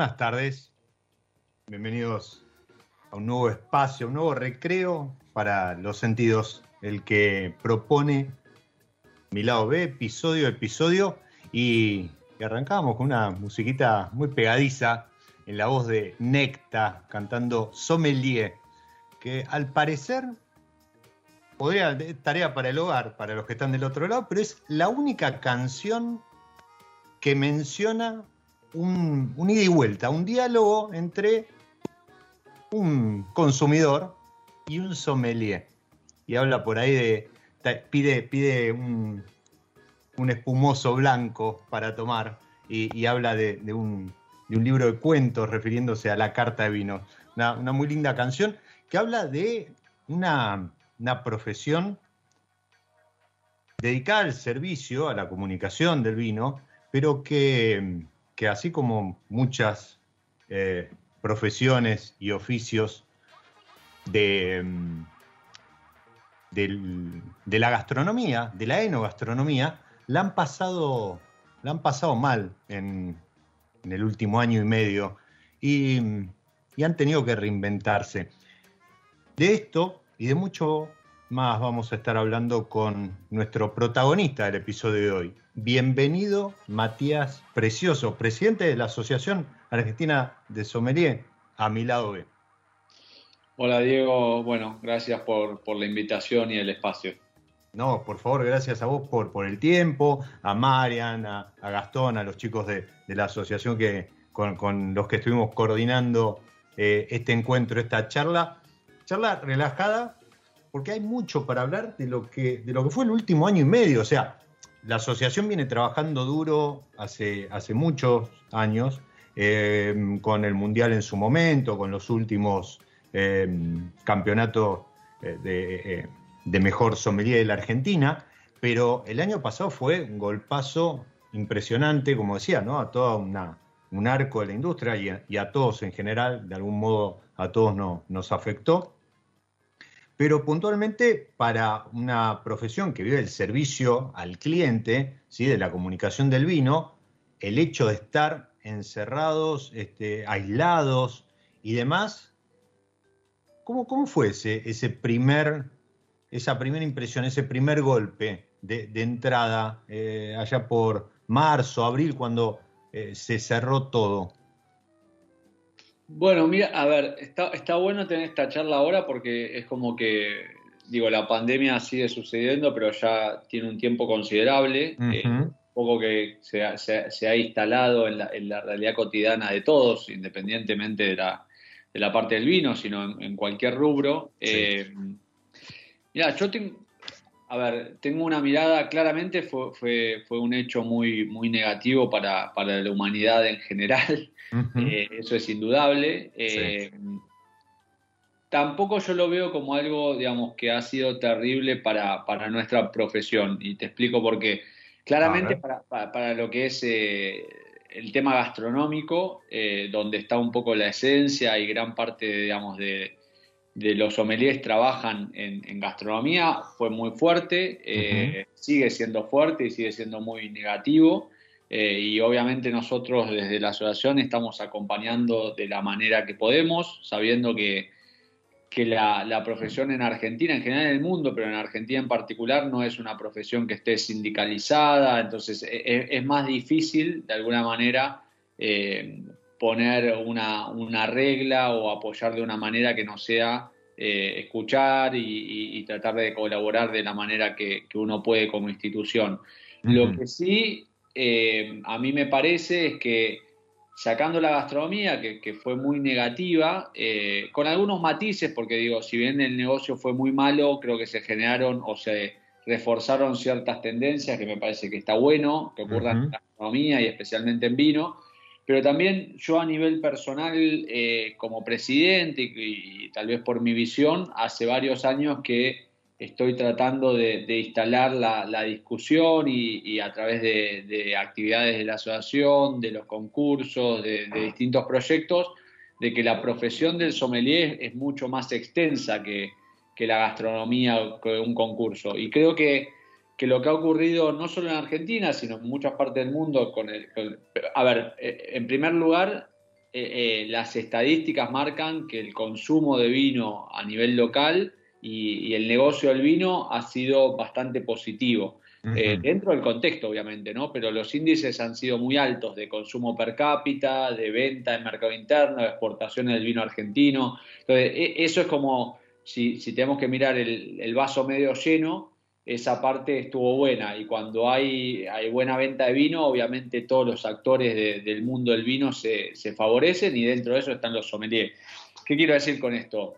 Buenas tardes, bienvenidos a un nuevo espacio, un nuevo recreo para los sentidos, el que propone mi lado B, episodio episodio, y, y arrancamos con una musiquita muy pegadiza en la voz de Necta cantando Sommelier, que al parecer podría tarea para el hogar, para los que están del otro lado, pero es la única canción que menciona un, ida y vuelta, un diálogo entre un consumidor y un sommelier. Y habla por ahí de. pide, pide un, un espumoso blanco para tomar y, habla de, de un, de un libro de cuentos refiriéndose a la carta de vino. Una, una muy linda canción que habla de una, una profesión dedicada al servicio, a la comunicación del vino, pero que, que así como muchas eh, profesiones y oficios de, mm, de la gastronomía, de la enogastronomía, la han pasado, la han pasado mal en, en el último año y medio y, y han tenido que reinventarse. De esto y de mucho más vamos a estar hablando con nuestro protagonista del episodio de hoy. Bienvenido Matías Precioso, presidente de la Asociación Argentina de Sommelier, a mi lado B. Hola Diego, bueno, gracias por, por la invitación y el espacio. No, por favor, gracias a vos por, por el tiempo, a Marian, a, a Gastón, a los chicos de, de la asociación que, con, con los que estuvimos coordinando eh, este encuentro, esta charla. Charla relajada, porque hay mucho para hablar de lo que, de lo que fue el último año y medio. O sea, la asociación viene trabajando duro hace, hace muchos años, eh, con el Mundial en su momento, con los últimos eh, campeonatos eh, de, mejor sommelier de la Argentina, pero el año pasado fue un golpazo impresionante, como decía, ¿no? A una, un arco de la industria y a, y a todos en general, de algún modo a todos no- nos afectó. Pero puntualmente para una profesión que vive el servicio al cliente, ¿sí? de la comunicación del vino, el hecho de estar encerrados, este, aislados y demás, ¿cómo, cómo fue ese, ese primer, esa primera impresión, ese primer golpe de, entrada eh, allá por marzo, abril, cuando eh, se cerró todo? Bueno, mira, a ver, está, está bueno tener esta charla ahora porque es como que, digo, la pandemia sigue sucediendo, pero ya tiene un tiempo considerable, un poco que se ha, se se ha instalado en la, en la realidad cotidiana de todos, independientemente de la, de la parte del vino, sino en, en cualquier rubro. Sí. Eh, mira, yo tengo, a ver, tengo una mirada, claramente fue, fue, fue un hecho muy, muy negativo para, para la humanidad en general. Eh, eso es indudable. Eh, Tampoco yo lo veo como algo, digamos, que ha sido terrible para, para nuestra profesión. Y te explico por qué. Claramente para, para- para lo que es eh, el tema gastronómico, donde está un poco la esencia y gran parte, digamos, de, de los sommeliers trabajan en, en gastronomía, fue muy fuerte, eh, sigue siendo fuerte y sigue siendo muy negativo. Eh, y obviamente nosotros desde la asociación estamos acompañando de la manera que podemos, sabiendo que, que la, la profesión en Argentina, en general en el mundo, pero en Argentina en particular, no es una profesión que esté sindicalizada, entonces e- e- es, más difícil de alguna manera eh, poner una, una regla o apoyar de una manera que no sea eh, escuchar y, y- y tratar de colaborar de la manera que, que uno puede como institución. Lo que sí eh, a mí me parece es que sacando la gastronomía, que, que fue muy negativa, eh, con algunos matices, porque digo, si bien el negocio fue muy malo, creo que se generaron o se reforzaron ciertas tendencias que me parece que está bueno que ocurran en la gastronomía y especialmente en vino. Pero también yo a nivel personal, eh, como presidente y, y tal vez por mi visión, hace varios años que estoy tratando de, de instalar la, la discusión y, y a través de, de actividades de la asociación, de los concursos, de, de distintos proyectos, de que la profesión del sommelier es mucho más extensa que, que la gastronomía o que un concurso. Y creo que, que lo que ha ocurrido no solo en Argentina, sino en muchas partes del mundo, con el, con- a ver, eh, en primer lugar, eh, eh, las estadísticas marcan que el consumo de vino a nivel local y, y el negocio del vino ha sido bastante positivo. Eh, dentro del contexto, obviamente, ¿no? Pero los índices han sido muy altos de consumo per cápita, de venta en mercado interno, de exportaciones del vino argentino. Entonces, e- eso es como, si, si tenemos que mirar el, el vaso medio lleno, esa parte estuvo buena. Y cuando hay, hay buena venta de vino, obviamente todos los actores de- del mundo del vino se, se favorecen y dentro de eso están los sommeliers. ¿Qué quiero decir con esto?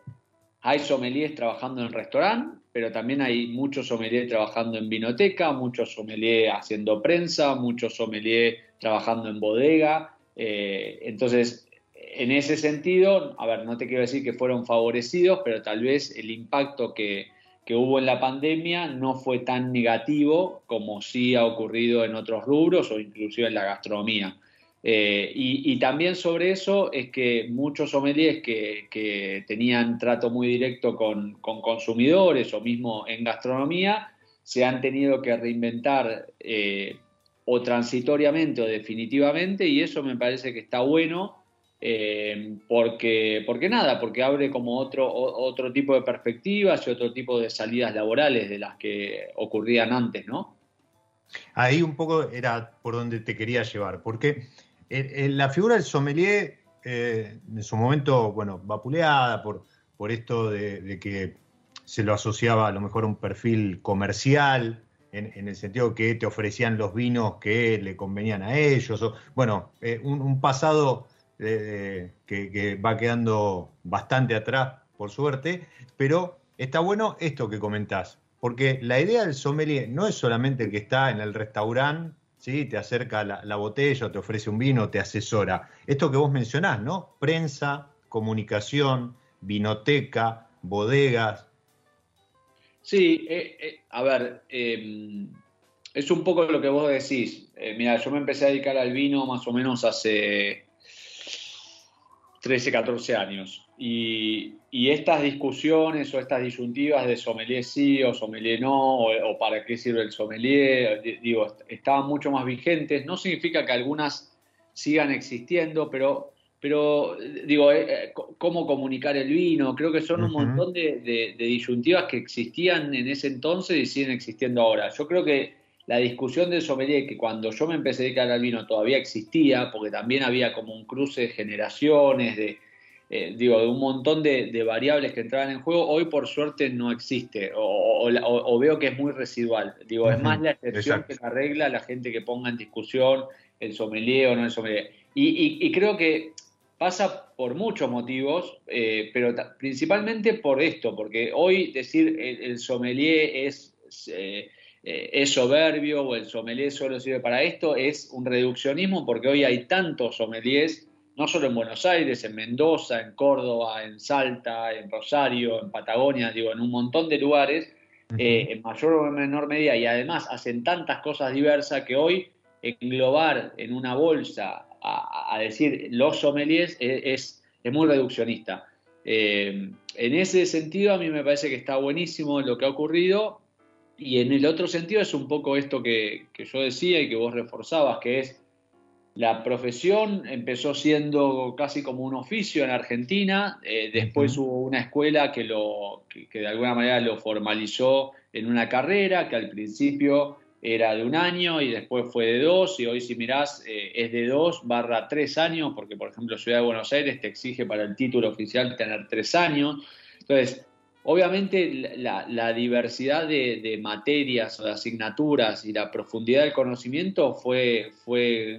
Hay sommeliers trabajando en restaurante, pero también hay muchos sommeliers trabajando en vinoteca, muchos sommeliers haciendo prensa, muchos sommeliers trabajando en bodega. Eh, entonces, en ese sentido, a ver, no te quiero decir que fueron favorecidos, pero tal vez el impacto que, que hubo en la pandemia no fue tan negativo como sí ha ocurrido en otros rubros o inclusive en la gastronomía. Eh, y, también sobre eso es que muchos sommeliers que, que tenían trato muy directo con, con consumidores o mismo en gastronomía se han tenido que reinventar eh, o transitoriamente o definitivamente y eso me parece que está bueno eh, porque, porque nada, porque abre como otro, otro tipo de perspectivas y otro tipo de salidas laborales de las que ocurrían antes, ¿no? Ahí un poco era por donde te quería llevar, porque la figura del sommelier, eh, en su momento, bueno, vapuleada por, por esto de, que se lo asociaba a lo mejor a un perfil comercial, en, el sentido que te ofrecían los vinos que le convenían a ellos, o, bueno, eh, un pasado eh, que, va quedando bastante atrás, por suerte, pero está bueno esto que comentás, porque la idea del sommelier no es solamente el que está en el restaurante, ¿sí? te acerca la, la botella, te ofrece un vino, te asesora. Esto que vos mencionás, ¿no? Prensa, comunicación, vinoteca, bodegas. Sí, eh, eh, a ver, eh, es un poco lo que vos decís. Mira, yo me empecé a dedicar al vino más o menos hace 13, 14 años. Y, y estas discusiones o estas disyuntivas de sommelier sí o sommelier no, o, o para qué sirve el sommelier, di- digo, est- estaban mucho más vigentes. No significa que algunas sigan existiendo, pero, pero digo, eh, eh, cómo comunicar el vino, creo que son un montón de, de- de disyuntivas que existían en ese entonces y siguen existiendo ahora. Yo creo que la discusión del sommelier, que cuando yo me empecé a dedicar al vino todavía existía, porque también había como un cruce de generaciones, de, eh, digo, de un montón de, de variables que entraban en juego, hoy por suerte no existe, o, o- o- o veo que es muy residual. Digo, es más la excepción exacto. que la regla, la gente que ponga en discusión el sommelier o no el sommelier. Y, y- y creo que pasa por muchos motivos, eh, pero principalmente por esto, porque hoy decir el, el sommelier es, eh, eh, es soberbio o el sommelier solo sirve para esto es un reduccionismo, porque hoy hay tantos sommeliers, no solo en Buenos Aires, en Mendoza, en Córdoba, en Salta, en Rosario, en Patagonia, digo, en un montón de lugares, eh, en mayor o menor medida, y además hacen tantas cosas diversas que hoy englobar en una bolsa a, a decir los sommeliers es, es, es muy reduccionista. Eh, en ese sentido, a mí me parece que está buenísimo lo que ha ocurrido, y en el otro sentido es un poco esto que, que yo decía y que vos reforzabas, que es la profesión empezó siendo casi como un oficio en Argentina, eh, después hubo una escuela que, lo, que, que de alguna manera lo formalizó en una carrera que al principio era de un año y después fue de dos y hoy si mirás eh, es de dos barra tres años porque por ejemplo Ciudad de Buenos Aires te exige para el título oficial tener tres años. Entonces, obviamente la, diversidad de, materias o de asignaturas y la profundidad del conocimiento fue,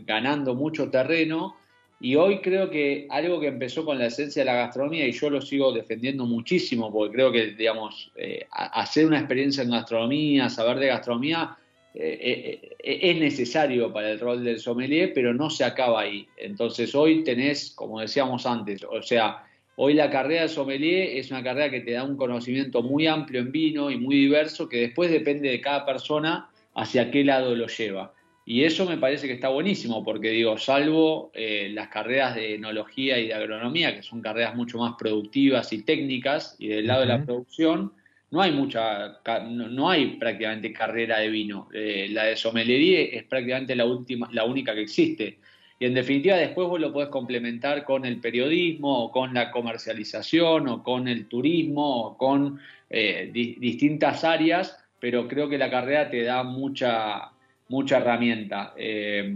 ganando mucho terreno y hoy creo que algo que empezó con la esencia de la gastronomía y yo lo sigo defendiendo muchísimo porque creo que, digamos, eh, hacer una experiencia en gastronomía, saber de gastronomía, eh, eh, es necesario para el rol del sommelier, pero no se acaba ahí. Entonces hoy tenés, como decíamos antes, o sea, hoy la carrera de sommelier es una carrera que te da un conocimiento muy amplio en vino y muy diverso que después depende de cada persona hacia qué lado lo lleva. Y eso me parece que está buenísimo, porque digo, salvo eh, las carreras de enología y de agronomía, que son carreras mucho más productivas y técnicas, y del lado de la producción, no hay mucha, no hay prácticamente carrera de vino. Eh, la de sommelier es prácticamente la última, la única que existe. Y en definitiva después vos lo podés complementar con el periodismo, o con la comercialización, o con el turismo, o con eh, di- distintas áreas, pero creo que la carrera te da mucha, mucha herramienta. Eh,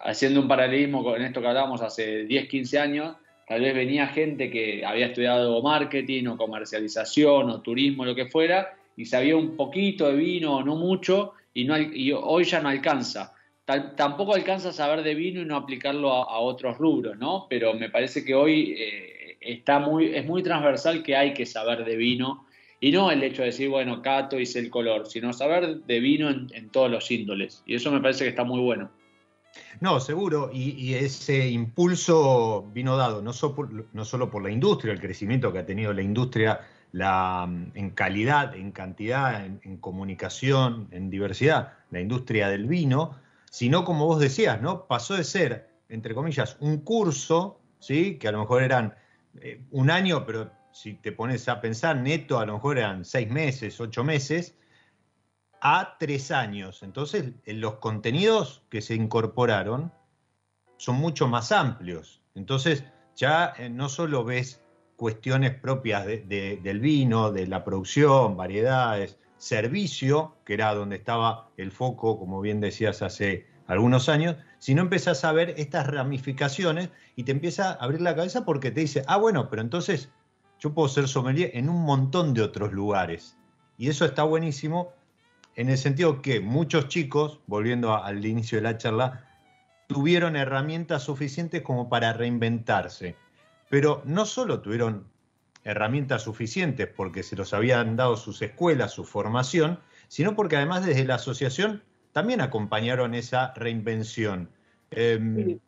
haciendo un paralelismo con esto que hablábamos hace 10, 15 años, tal vez venía gente que había estudiado marketing o comercialización o turismo, lo que fuera, y sabía un poquito de vino o no mucho, y hoy ya no alcanza. Tampoco alcanza a saber de vino y no aplicarlo a, otros rubros, ¿no? Pero me parece que hoy eh, está muy, es muy transversal que hay que saber de vino, y no el hecho de decir, bueno, cato y sé el color, sino saber de vino en, todos los índoles. Y eso me parece que está muy bueno. No, seguro, y, ese impulso vino dado no, no solo por la industria, el crecimiento que ha tenido la industria la, en calidad, en cantidad, en comunicación, en diversidad, la industria del vino, sino como vos decías, ¿no? Pasó de ser, entre comillas, un curso, ¿sí? Que a lo mejor eran eh, un año, pero si te pones a pensar, neto a lo mejor eran seis meses, ocho meses, a tres años. Entonces, eh, los contenidos que se incorporaron son mucho más amplios. Entonces, ya eh, no solo ves cuestiones propias de- de- del vino, de la producción, variedades, servicio, que era donde estaba el foco, como bien decías hace algunos años, sino empezás a ver estas ramificaciones y te empieza a abrir la cabeza porque te dice, ah, bueno, pero entonces yo puedo ser sommelier en un montón de otros lugares. Y eso está buenísimo en el sentido que muchos chicos, volviendo al inicio de la charla, tuvieron herramientas suficientes como para reinventarse. Pero no solo tuvieron herramientas suficientes porque se los habían dado sus escuelas, su formación, sino porque además desde la asociación también acompañaron esa reinvención. Em,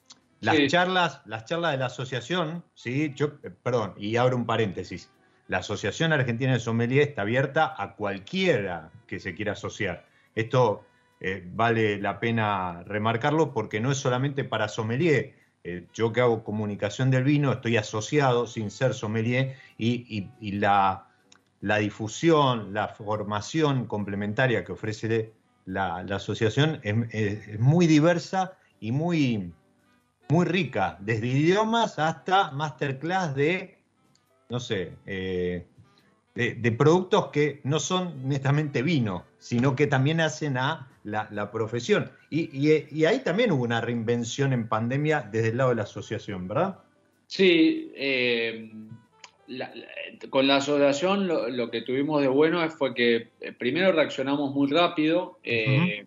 las Sí. charlas, las charlas de la asociación, sí, yo, eh, perdón, y abro un paréntesis. La Asociación Argentina de Sommelier está abierta a cualquiera que se quiera asociar. Esto eh, vale la pena remarcarlo porque no es solamente para sommelier. Eh, yo que hago comunicación del vino estoy asociado sin ser sommelier y, la, difusión, la formación complementaria que ofrece la, asociación es muy diversa y muy, muy rica, desde idiomas hasta masterclass de, no sé, eh, de, de productos que no son netamente vino, sino que también hacen a la, la profesión. Y, y- y ahí también hubo una reinvención en pandemia desde el lado de la asociación, ¿verdad? Sí, eh, la- la- con la asociación lo, lo que tuvimos de bueno fue que eh, primero reaccionamos muy rápido. eh,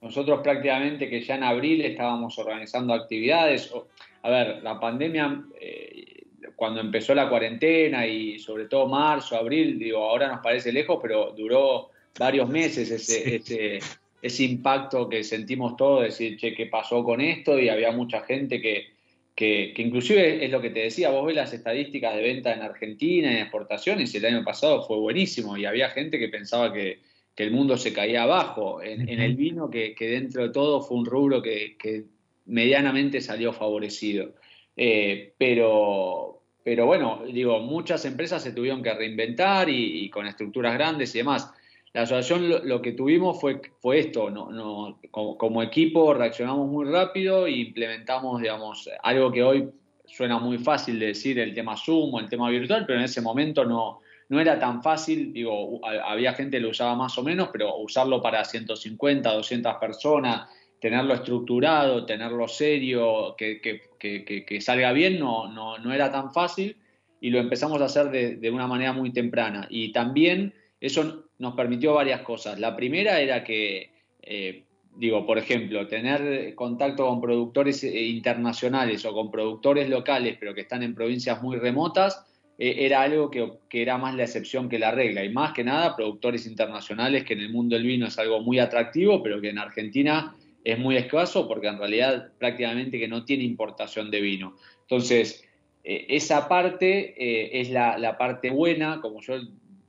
Nosotros prácticamente que ya en abril estábamos organizando actividades. O- A ver, la pandemia, eh, cuando empezó la cuarentena y sobre todo marzo, abril, digo, ahora nos parece lejos, pero duró varios meses ese, Sí. ese, ese impacto que sentimos todos, decir, che, ¿qué pasó con esto? Y había mucha gente que, que, que inclusive es lo que te decía, vos ves las estadísticas de venta en Argentina y en exportaciones, y el año pasado fue buenísimo, y había gente que pensaba que, que el mundo se caía abajo. En, en el vino, que, que dentro de todo fue un rubro que, que medianamente salió favorecido. Eh, pero, pero bueno, digo, muchas empresas se tuvieron que reinventar y, y con estructuras grandes y demás. La asociación lo, que tuvimos fue, fue esto, no, no, como, equipo reaccionamos muy rápido e implementamos, digamos, algo que hoy suena muy fácil de decir, el tema Zoom o el tema virtual, pero en ese momento no, no era tan fácil, digo, ha- había gente que lo usaba más o menos, pero usarlo para 150, 200 personas, tenerlo estructurado, tenerlo serio, que- que- que- que salga bien, no, no, no era tan fácil y lo empezamos a hacer de, de una manera muy temprana. Y también eso nos permitió varias cosas. La primera era que, eh, digo, por ejemplo, tener contacto con productores eh, internacionales o con productores locales, pero que están en provincias muy remotas, eh, era algo que, que era más la excepción que la regla. Y más que nada, productores internacionales, que en el mundo del vino es algo muy atractivo, pero que en Argentina es muy escaso porque en realidad prácticamente que no tiene importación de vino. Entonces, esa parte es la, la parte buena, como yo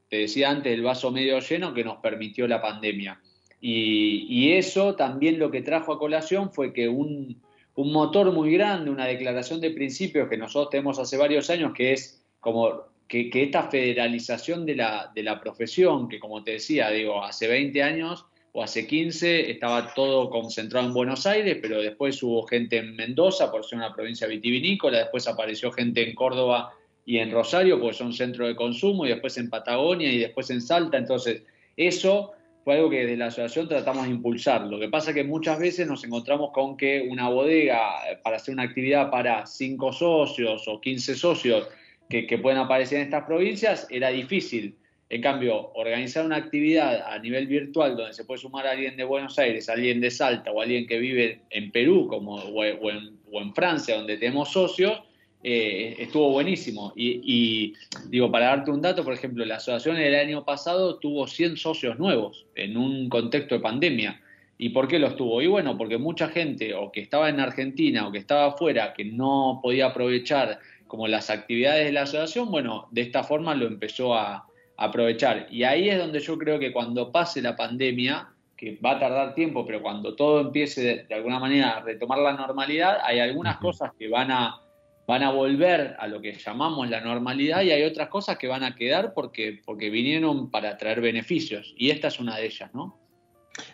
te decía antes, el vaso medio lleno que nos permitió la pandemia. Y, eso también lo que trajo a colación fue que un, un motor muy grande, una declaración de principios que nosotros tenemos hace varios años, que es como que, que esta federalización de la, de la profesión, que como te decía, digo, hace 20 años o hace 15 estaba todo concentrado en Buenos Aires, pero después hubo gente en Mendoza por ser una provincia vitivinícola, después apareció gente en Córdoba y en Rosario porque son centros de consumo, y después en Patagonia y después en Salta. Entonces, eso fue algo que desde la asociación tratamos de impulsar. Lo que pasa es que muchas veces nos encontramos con que una bodega, eh, para hacer una actividad para 5 socios o 15 socios que, pueden aparecer en estas provincias, era difícil. En cambio, organizar una actividad a nivel virtual donde se puede sumar a alguien de Buenos Aires, alguien de Salta o alguien que vive en Perú como, o en, o en Francia, donde tenemos socios, eh, estuvo buenísimo. Y, y, digo, para darte un dato, por ejemplo, la asociación el año pasado tuvo 100 socios nuevos en un contexto de pandemia. ¿Y por qué los tuvo? Y bueno, porque mucha gente o que estaba en Argentina o que estaba afuera, que no podía aprovechar como las actividades de la asociación, bueno, de esta forma lo empezó a, aprovechar. Y ahí es donde yo creo que cuando pase la pandemia, que va a tardar tiempo, pero cuando todo empiece de, de alguna manera a retomar la normalidad, hay algunas uh -huh. cosas que van a, van a volver a lo que llamamos la normalidad y hay otras cosas que van a quedar porque, porque vinieron para traer beneficios. Y esta es una de ellas, ¿no?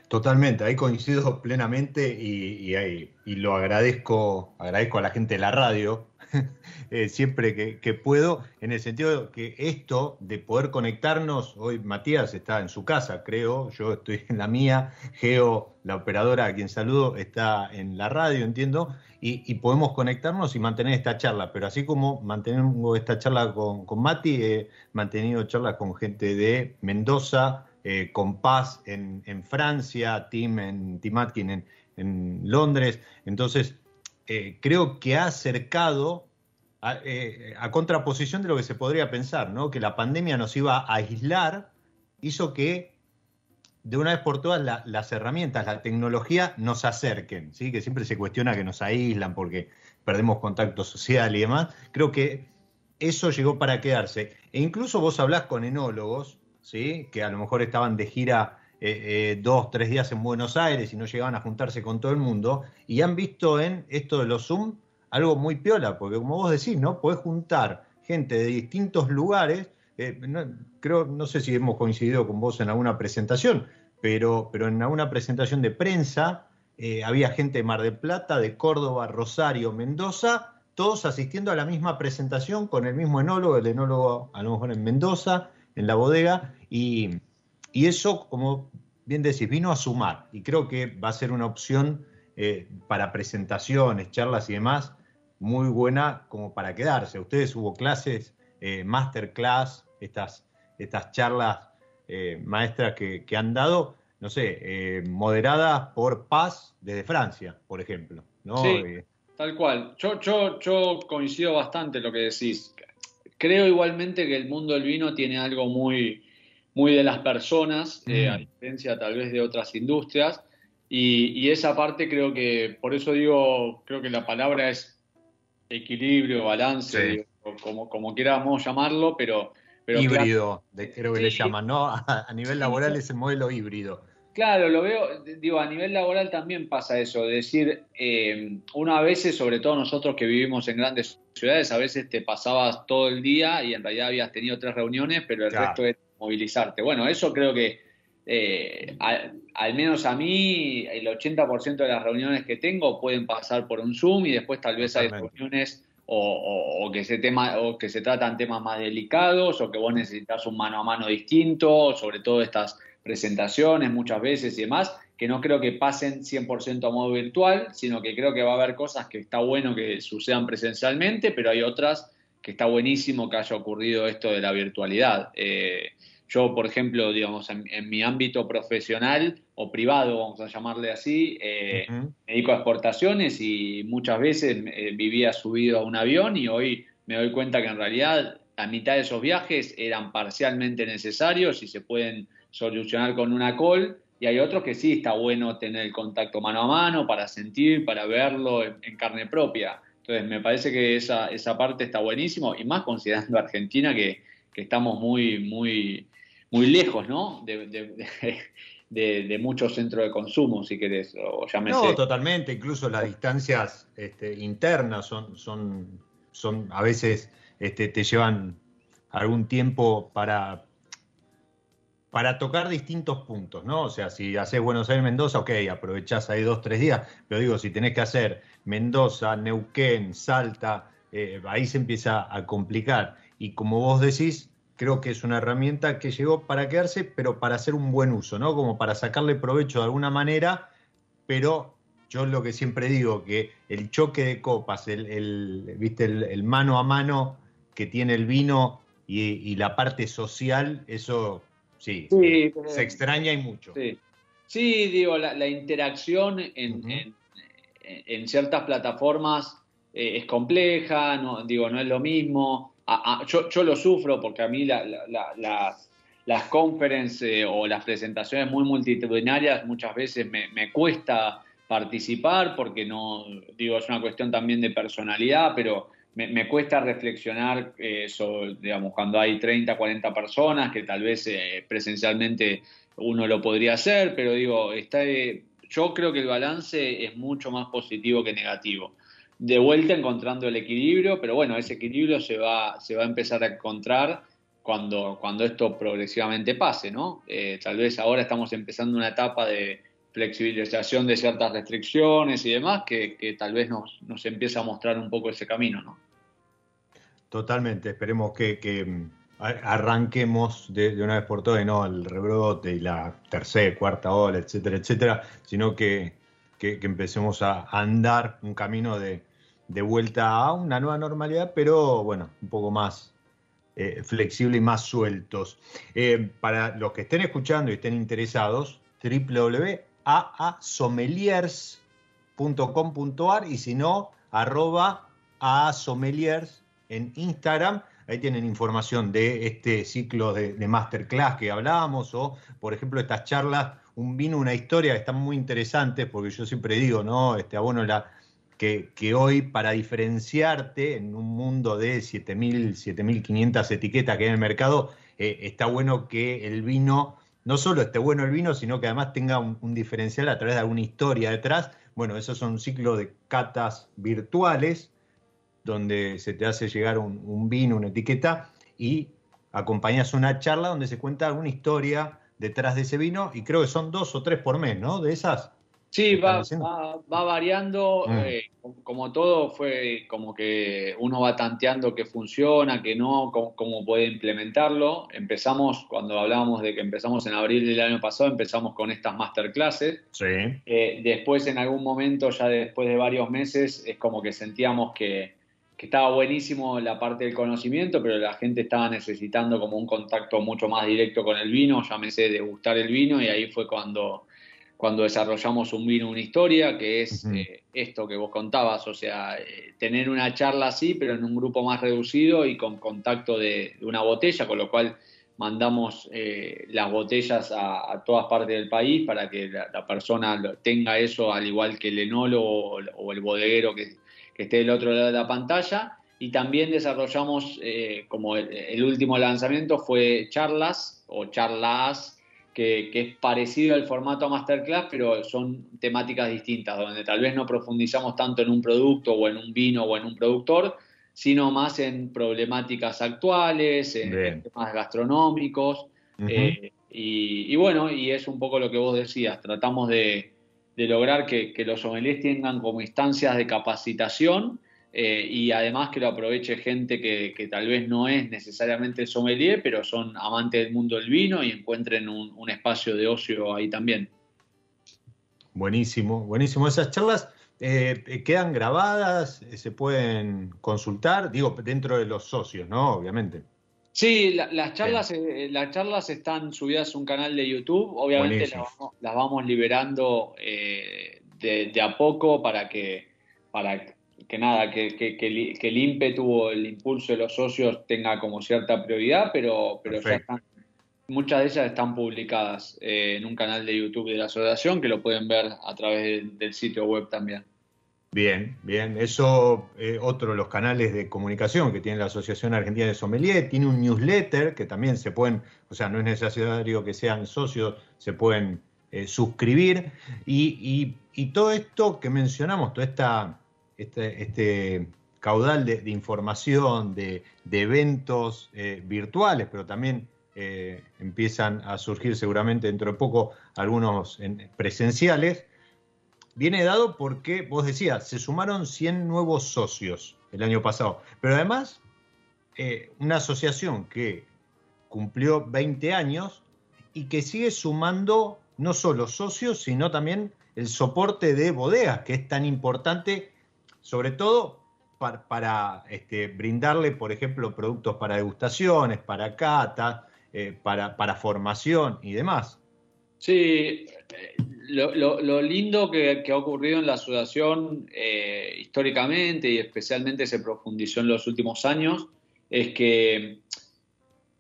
Totalmente, ahí coincido plenamente y, y, y lo agradezco, agradezco a la gente de la radio eh, siempre que, que, puedo, en el sentido que esto de poder conectarnos, hoy Matías está en su casa, creo, yo estoy en la mía, Geo, la operadora a quien saludo, está en la radio, entiendo, y, podemos conectarnos y mantener esta charla, pero así como mantenemos esta charla con, con Mati, he mantenido charlas con gente de Mendoza, eh, con Paz en, en, Francia, Tim, en, Tim Atkin en, en Londres, entonces eh, creo que ha acercado a, eh, a, contraposición de lo que se podría pensar, ¿no? que la pandemia nos iba a aislar, hizo que de una vez por todas la, las herramientas, la tecnología nos acerquen, ¿sí? que siempre se cuestiona que nos aíslan porque perdemos contacto social y demás. Creo que eso llegó para quedarse. E incluso vos hablás con enólogos, ¿sí? que a lo mejor estaban de gira eh, eh, dos, tres días en Buenos Aires y no llegaban a juntarse con todo el mundo, y han visto en esto de los Zoom algo muy piola, porque como vos decís, ¿no? Podés juntar gente de distintos lugares, eh, no, creo, no sé si hemos coincidido con vos en alguna presentación, pero, pero en alguna presentación de prensa eh, había gente de Mar del Plata, de Córdoba, Rosario, Mendoza, todos asistiendo a la misma presentación con el mismo enólogo, el enólogo a lo mejor en Mendoza, en la bodega, y, y eso, como bien decís, vino a sumar, y creo que va a ser una opción eh, para presentaciones, charlas y demás, muy buena como para quedarse. Ustedes hubo clases, masterclass, estas, estas charlas eh, maestras que, que han dado, no sé, eh, moderadas por Paz desde Francia, por ejemplo. ¿no? Sí. Eh, Tal cual. Yo, yo, yo coincido bastante en lo que decís. Creo igualmente que el mundo del vino tiene algo muy, muy de las personas, Mm. a diferencia tal vez de otras industrias. Y, y esa parte creo que, por eso digo, creo que la palabra es equilibrio, balance, Sí. digo, como, como queramos llamarlo, pero... pero claro- híbrido, de- creo que le Sí. llaman, ¿no? A, a nivel laboral es el modelo híbrido. Claro, lo veo, digo, a nivel laboral también pasa eso, de decir, eh, una veces, sobre todo nosotros que vivimos en grandes ciudades, a veces te pasabas todo el día y en realidad habías tenido tres reuniones, pero el Claro. resto es movilizarte. Bueno, eso creo que, eh, al, al menos a mí, el 80% de las reuniones que tengo pueden pasar por un Zoom y después tal vez hay reuniones o, que se tema, o que se tratan temas más delicados o que vos necesitas un mano a mano distinto, sobre todo estas presentaciones muchas veces y demás, que no creo que pasen 100% a modo virtual, sino que creo que va a haber cosas que está bueno que sucedan presencialmente, pero hay otras que está buenísimo que haya ocurrido esto de la virtualidad. Eh, yo, por ejemplo, digamos, en, en mi ámbito profesional o privado, vamos a llamarle así, eh, me dedico a exportaciones y muchas veces eh, vivía subido a un avión y hoy me doy cuenta que en realidad la mitad de esos viajes eran parcialmente necesarios y se pueden solucionar con una call y hay otros que sí está bueno tener el contacto mano a mano para sentir, para verlo en, en carne propia. Entonces me parece que esa, esa parte está buenísimo y más considerando Argentina que, que estamos muy, muy, muy lejos, ¿no? De, de- de- de- muchos centros de consumo, si querés, o llámese. No, totalmente, incluso las distancias este, internas son, son, son a veces este, te llevan algún tiempo para, para tocar distintos puntos, ¿no? O sea, si haces Buenos Aires, Mendoza, ok, aprovechás ahí dos, tres días, pero digo, si tenés que hacer Mendoza, Neuquén, Salta, eh, ahí se empieza a complicar. Y como vos decís, creo que es una herramienta que llegó para quedarse, pero para hacer un buen uso, ¿no? Como para sacarle provecho de alguna manera, pero yo lo que siempre digo, que el choque de copas, el, el- ¿viste? El, el mano a mano que tiene el vino y, y la parte social, eso sí, se extraña y mucho. Sí, Sí, digo, la, la interacción en, en- en ciertas plataformas eh, es compleja, no, digo, no es lo mismo. A- yo, yo lo sufro porque a mí la- la- la- las, las conferences eh, o las presentaciones muy multitudinarias muchas veces me, cuesta participar porque no, digo, es una cuestión también de personalidad, pero me, cuesta reflexionar eh, digamos, cuando hay 30, 40 personas, que tal vez eh, presencialmente uno lo podría hacer, pero digo, está, eh, yo creo que el balance es mucho más positivo que negativo. De vuelta encontrando el equilibrio, pero bueno, ese equilibrio se va, se va a empezar a encontrar cuando, cuando esto progresivamente pase, ¿no? Eh, tal vez ahora estamos empezando una etapa de flexibilización de ciertas restricciones y demás, que, que tal vez nos, nos empieza a mostrar un poco ese camino, ¿no? Totalmente, esperemos que, que, mm, arranquemos de, de una vez por todas y no el rebrote y la tercera, cuarta ola, etcétera, etcétera, sino que, que- empecemos a andar un camino de, de vuelta a una nueva normalidad, pero bueno, un poco más eh, flexible y más sueltos. Eh, para los que estén escuchando y estén interesados, www.aasomeliers.com.ar y si no, arroba aasomeliers en Instagram. Ahí tienen información de este ciclo de, de masterclass que hablábamos o, por ejemplo, estas charlas, un vino, una historia, que están muy interesantes porque yo siempre digo, ¿no? Este, abono la, que, que hoy para diferenciarte en un mundo de 7.000, 7.500 etiquetas que hay en el mercado, eh, está bueno que el vino no solo esté bueno el vino, sino que además tenga un, diferencial a través de alguna historia detrás. Bueno, esos son un ciclo de catas virtuales, donde se te hace llegar un vino, una etiqueta, y acompañas una charla donde se cuenta alguna historia detrás de ese vino, y creo que son dos o tres por mes, ¿no? De esas. Sí, ¿Están va, haciendo? va, va variando, Mm. eh, como- como todo fue como que uno va tanteando que funciona, que no, cómo, cómo puede implementarlo. Empezamos, cuando hablábamos de que empezamos en abril del año pasado, empezamos con estas masterclasses. Sí. Eh, después, en algún momento, ya después de varios meses, es como que sentíamos que, que estaba buenísimo la parte del conocimiento, pero la gente estaba necesitando como un contacto mucho más directo con el vino, llámese degustar el vino, y ahí fue cuando, cuando desarrollamos un vino, una historia, que es eh, esto que vos contabas, o sea, eh, tener una charla así, pero en un grupo más reducido y con contacto de, de una botella, con lo cual mandamos eh, las botellas a, a todas partes del país para que la, la persona tenga eso al igual que el enólogo o, o el bodeguero que, que esté del otro lado de la pantalla. Y también desarrollamos, eh, como el, el último lanzamiento fue charlas o charlas, que, que es parecido al formato masterclass, pero son temáticas distintas, donde tal vez no profundizamos tanto en un producto o en un vino o en un productor, sino más en problemáticas actuales, en, Bien. temas gastronómicos. Eh, y, y bueno, y es un poco lo que vos decías, tratamos de, de lograr que, los sommeliers tengan como instancias de capacitación eh, y además que lo aproveche gente que, que tal vez no es necesariamente sommelier, pero son amantes del mundo del vino y encuentren un, un espacio de ocio ahí también. Buenísimo, buenísimo. Esas charlas eh, quedan grabadas, eh, se pueden consultar, digo, dentro de los socios, ¿no? Obviamente. Sí, la- las charlas, eh, las charlas están subidas a un canal de YouTube. Obviamente las vamos, las vamos liberando eh, de, de a poco para que, para que nada, que, que- que el- que el ímpetu o el impulso de los socios tenga como cierta prioridad, pero, pero ya están, muchas de ellas están publicadas eh, en un canal de YouTube de la asociación que lo pueden ver a través del, del sitio web también. Bien, bien. Eso, eh, otro de los canales de comunicación que tiene la Asociación Argentina de Sommelier, tiene un newsletter que también se pueden, o sea, no es necesario que sean socios, se pueden eh, suscribir. Y, todo esto que mencionamos, todo esta, este, este caudal de, información, de, eventos eh, virtuales, pero también eh, empiezan a surgir seguramente dentro de poco algunos en- presenciales viene dado porque, vos decías, se sumaron 100 nuevos socios el año pasado, pero además eh, una asociación que cumplió 20 años y que sigue sumando no solo socios, sino también el soporte de bodegas, que es tan importante, sobre todo para, este, brindarle, por ejemplo, productos para degustaciones, para cata, eh, para, para formación y demás. Sí, eh, lo, lo- lo lindo que, que ha ocurrido en la asociación eh, históricamente y especialmente se profundizó en los últimos años es que,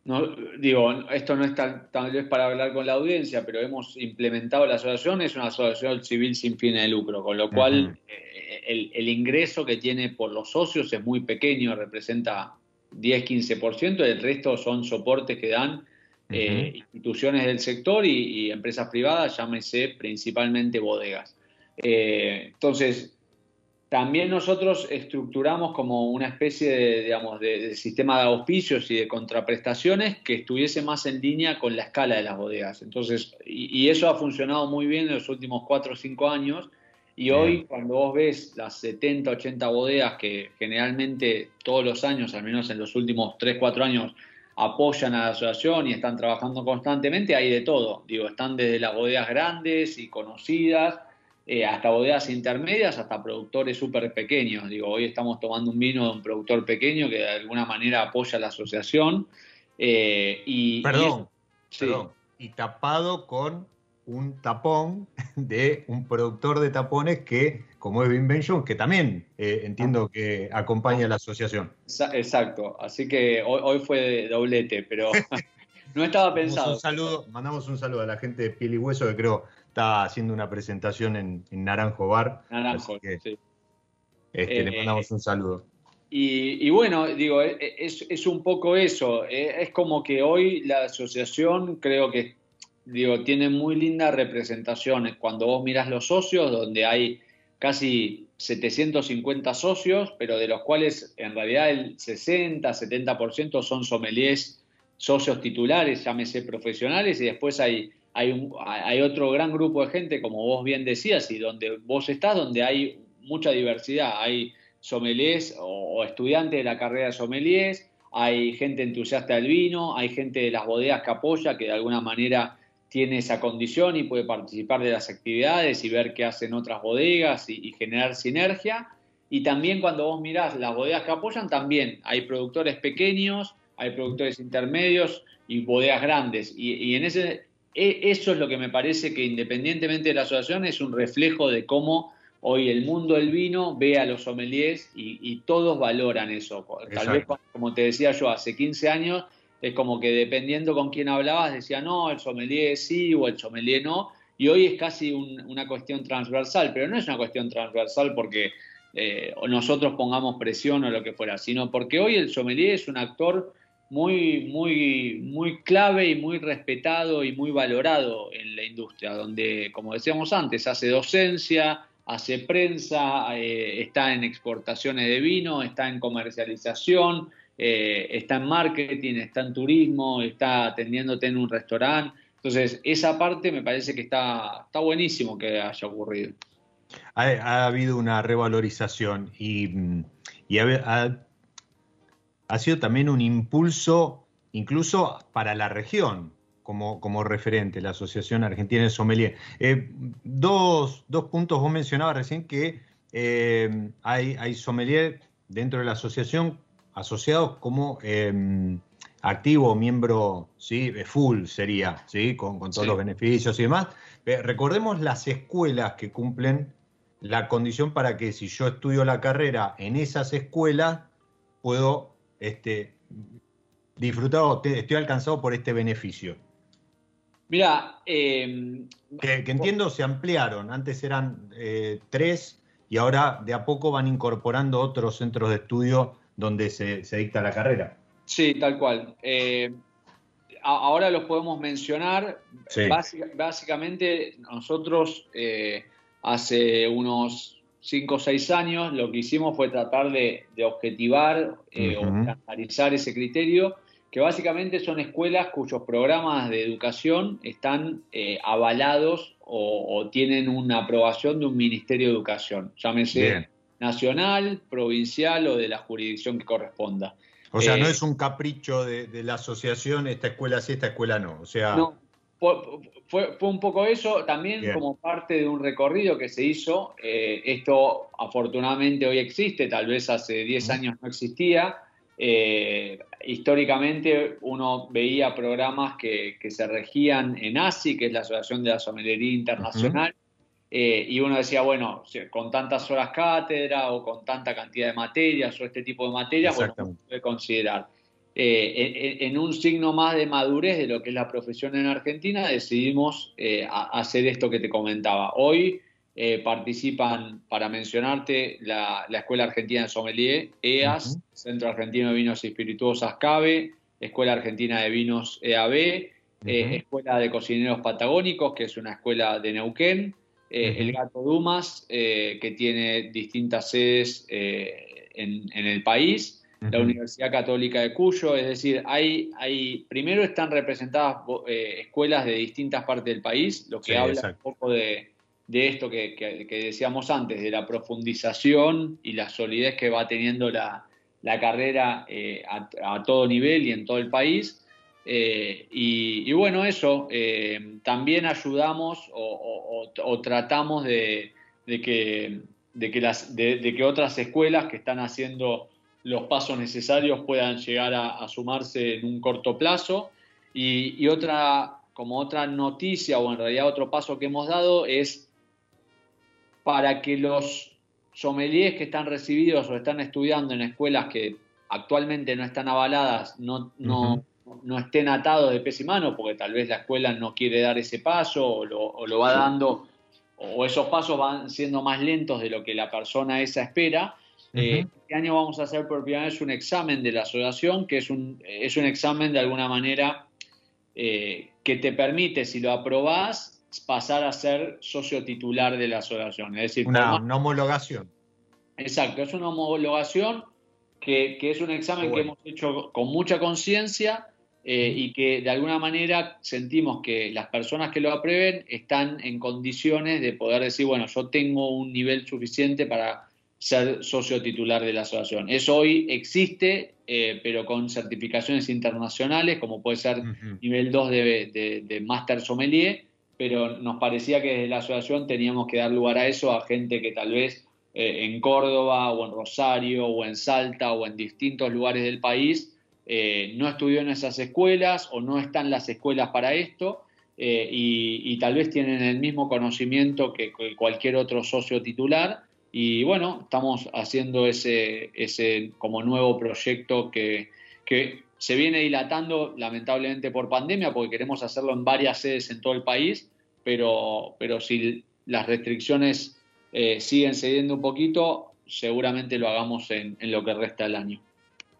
no, digo, esto no es tal, tal vez para hablar con la audiencia, pero hemos implementado la asociación, es una asociación civil sin fines de lucro, con lo cual eh, el, el ingreso que tiene por los socios es muy pequeño, representa 10-15%, el resto son soportes que dan eh, instituciones del sector y, y empresas privadas, llámese principalmente bodegas. Eh, entonces, también nosotros estructuramos como una especie de, digamos, de, de sistema de auspicios y de contraprestaciones que estuviese más en línea con la escala de las bodegas. Entonces, y, y eso ha funcionado muy bien en los últimos 4 o 5 años. Y Bien. hoy, cuando vos ves las 70, 80 bodegas que generalmente todos los años, al menos en los últimos 3, 4 años, apoyan a la asociación y están trabajando constantemente, hay de todo. Digo, están desde las bodegas grandes y conocidas, eh, hasta bodegas intermedias, hasta productores súper pequeños. Digo, hoy estamos tomando un vino de un productor pequeño que de alguna manera apoya a la asociación. eh, y, y Perdón, es- perdón. Y tapado con un tapón de un productor de tapones que, como es Vinvention, que también eh, entiendo que acompaña a la asociación. Exa- Exacto, así que hoy, hoy fue doblete, pero no estaba pensado. un saludo, mandamos un saludo a la gente de Piel y Hueso que creo está haciendo una presentación en, en Naranjo Bar. Naranjo, que, sí. este, Eh, le mandamos un saludo. Y, y bueno, digo, e- e- es, es un poco eso. eh, Es como que hoy la asociación creo que digo, tiene muy lindas representaciones. Cuando vos mirás los socios, donde hay casi 750 socios, pero de los cuales en realidad el 60, 70% son sommeliers, socios titulares, llámese profesionales, y después hay, hay, un- hay otro gran grupo de gente, como vos bien decías, y donde vos estás, donde hay mucha diversidad. Hay sommeliers o, o estudiantes de la carrera de sommeliers, hay gente entusiasta del vino, hay gente de las bodegas que apoya, que de alguna manera tiene esa condición y puede participar de las actividades y ver qué hacen otras bodegas y, y generar sinergia. Y también cuando vos mirás las bodegas que apoyan, también hay productores pequeños, hay productores intermedios y bodegas grandes. Y, y en ese, e- eso es lo que me parece que independientemente de la asociación es un reflejo de cómo hoy el mundo del vino ve a los sommeliers y, y todos valoran eso. Tal Exacto. vez, como te decía yo, hace 15 años es como que dependiendo con quién hablabas decía no, el sommelier sí o el sommelier no. Y hoy es casi un- una cuestión transversal, pero no es una cuestión transversal porque eh, nosotros pongamos presión o lo que fuera, sino porque hoy el sommelier es un actor muy, muy, muy clave y muy respetado y muy valorado en la industria, donde, como decíamos antes, hace docencia, hace prensa, eh, está en exportaciones de vino, está en comercialización, eh, está en marketing, está en turismo, está atendiéndote en un restaurante. Entonces, esa parte me parece que está, está buenísimo que haya ocurrido. Ha, ha habido una revalorización y, mm, y ha, ha- ha sido también un impulso incluso para la región como, como referente, la Asociación Argentina de Sommelier. Eh, dos, dos puntos, vos mencionabas recién que eh, hay, hay sommelier dentro de la asociación asociados como eh, activo miembro ¿sí? Eh, full sería, ¿sí? con, con todos Sí. los beneficios y demás. Eh, recordemos las escuelas que cumplen la condición para que si yo estudio la carrera en esas escuelas, puedo este, disfrutar o te- estoy alcanzado por este beneficio. Mira, eh, Que, que entiendo se ampliaron, antes eran eh, tres y ahora de a poco van incorporando otros centros de estudio donde se, se dicta la carrera. Sí, tal cual. Eh, ahora los podemos mencionar. Sí. Básica- básicamente, nosotros eh, hace unos 5 o 6 años lo que hicimos fue tratar de, de objetivar eh, o estandarizar ese criterio, que básicamente son escuelas cuyos programas de educación están eh, avalados o, o tienen una aprobación de un Ministerio de Educación, llámese Bien. Nacional, provincial o de la jurisdicción que corresponda. O sea, Eh, no es un capricho de, de la asociación, esta escuela sí, esta escuela no. O sea, No, fue, fue, un poco eso, también Bien. como parte de un recorrido que se hizo. eh, esto afortunadamente hoy existe, tal vez hace 10 años no existía. Eh, históricamente uno veía programas que, que se regían en ASI, que es la Asociación de la Sommeliería Internacional, eh, y uno decía, bueno, con tantas horas cátedra o con tanta cantidad de materias o este tipo de materias, bueno, se puede considerar. Eh, en, en un signo más de madurez de lo que es la profesión en Argentina, decidimos eh, a- hacer esto que te comentaba. Hoy participan, para mencionarte, la, la Escuela Argentina de Sommelier, EAS. Centro Argentino de Vinos y Espirituosas, CABE, Escuela Argentina de Vinos, EAB. Escuela de Cocineros Patagónicos, que es una escuela de Neuquén, eh. El Gato Dumas, eh, que tiene distintas sedes eh, en, en el país, la. Universidad Católica de Cuyo, es decir, hay, hay primero están representadas escuelas de distintas partes del país, lo que Sí, habla exacto. un poco de, de esto que, que- que decíamos antes, de la profundización y la solidez que va teniendo la, la carrera eh, a, a todo nivel y en todo el país. Eh, y, bueno, eso, eh, también ayudamos o, tratamos de, que, de, que otras escuelas que están haciendo los pasos necesarios puedan llegar a, sumarse en un corto plazo. Y, otra, como otra noticia o en realidad otro paso que hemos dado es para que los sommeliers que están recibidos o están estudiando en escuelas que actualmente no están avaladas, no, no estén atados de pies y manos, porque tal vez la escuela no quiere dar ese paso o lo, o lo va dando, o esos pasos van siendo más lentos de lo que la persona esa espera. Eh, este año vamos a hacer por primera vez un examen de la asociación, que es un, es un examen de alguna manera eh, que te permite, si lo aprobás, pasar a ser socio titular de la asociación. Es decir, Una, una homologación. Exacto, es una homologación que, que es un examen que hemos hecho con mucha conciencia eh, y que de alguna manera sentimos que las personas que lo aprueben están en condiciones de poder decir, bueno, yo tengo un nivel suficiente para ser socio titular de la asociación. Eso hoy existe, eh, pero con certificaciones internacionales, como puede ser nivel 2 de, de, de Master Sommelier, pero nos parecía que desde la asociación teníamos que dar lugar a eso a gente que tal vez eh, en Córdoba o en Rosario o en Salta o en distintos lugares del país eh, no estudió en esas escuelas o no están las escuelas para esto eh, y, tal vez tienen el mismo conocimiento que, que cualquier otro socio titular y bueno, estamos haciendo ese, ese como nuevo proyecto que, que se viene dilatando lamentablemente por pandemia porque queremos hacerlo en varias sedes en todo el país, pero, pero si las restricciones eh, siguen cediendo un poquito, seguramente lo hagamos en, en lo que resta del año.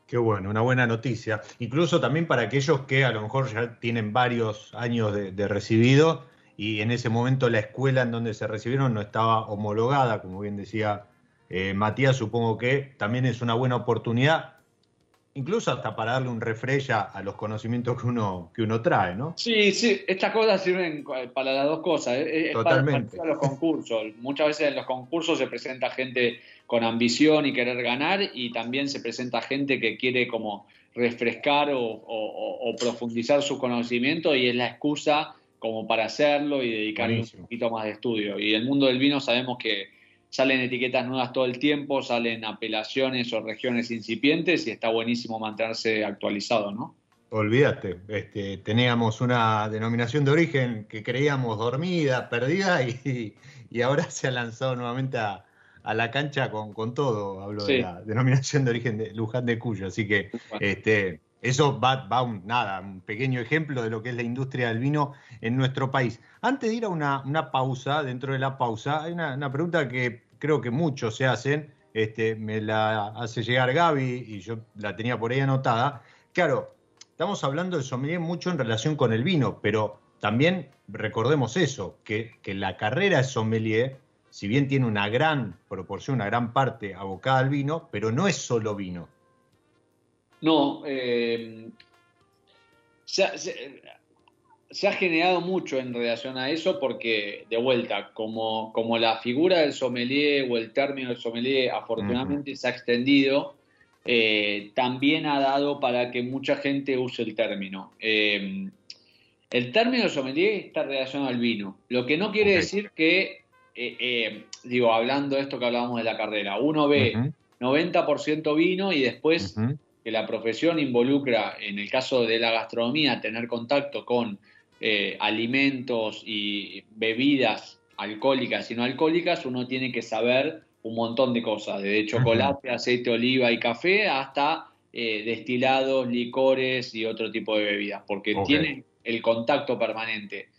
Qué bueno, una buena noticia. Incluso también para aquellos que a lo mejor ya tienen varios años de, recibido y en ese momento la escuela en donde se recibieron no estaba homologada, como bien decía eh, Matías, supongo que también es una buena oportunidad, incluso hasta para darle un refresh a, los conocimientos que uno, que uno trae, ¿no? Sí, sí, estas cosas sirven para las dos cosas. Es- para- Totalmente. para los concursos. Muchas veces en los concursos se presenta gente con ambición y querer ganar y también se presenta gente que quiere como refrescar o, o- o- o profundizar su conocimiento y es la excusa como para hacerlo y dedicarle Buenísimo. un poquito más de estudio. Y el mundo del vino sabemos que salen etiquetas nuevas todo el tiempo, salen apelaciones o regiones incipientes y está buenísimo mantenerse actualizado, ¿no? Olvídate, este, teníamos una denominación de origen que creíamos dormida, perdida, y, y ahora se ha lanzado nuevamente a, a la cancha con, con todo. Hablo de la denominación de origen de Luján de Cuyo. Así que este, eso va, va un, nada, un pequeño ejemplo de lo que es la industria del vino en nuestro país. Antes de ir a una, una pausa, dentro de la pausa, hay una, una pregunta que creo que muchos se hacen. Este, me la hace llegar Gaby y yo la tenía por ahí anotada. Claro, estamos hablando del sommelier mucho en relación con el vino, pero también recordemos eso, que, que la carrera de sommelier, si bien tiene una gran proporción, una gran parte abocada al vino, pero no es solo vino. No, eh, se, ha- se- ha generado mucho en relación a eso porque, de vuelta, como, como la figura del sommelier o el término del sommelier afortunadamente se ha extendido, eh, también ha dado para que mucha gente use el término. Eh, el término sommelier está relacionado al vino, lo que no quiere decir que, eh, digo, hablando de esto que hablábamos de la carrera, uno ve Ujú, 90% vino y después que la profesión involucra, en el caso de la gastronomía, tener contacto con eh, alimentos y bebidas alcohólicas y no alcohólicas, uno tiene que saber un montón de cosas, desde chocolate, aceite oliva y café hasta eh, destilados, licores y otro tipo de bebidas, porque Ok. tienen el contacto permanente.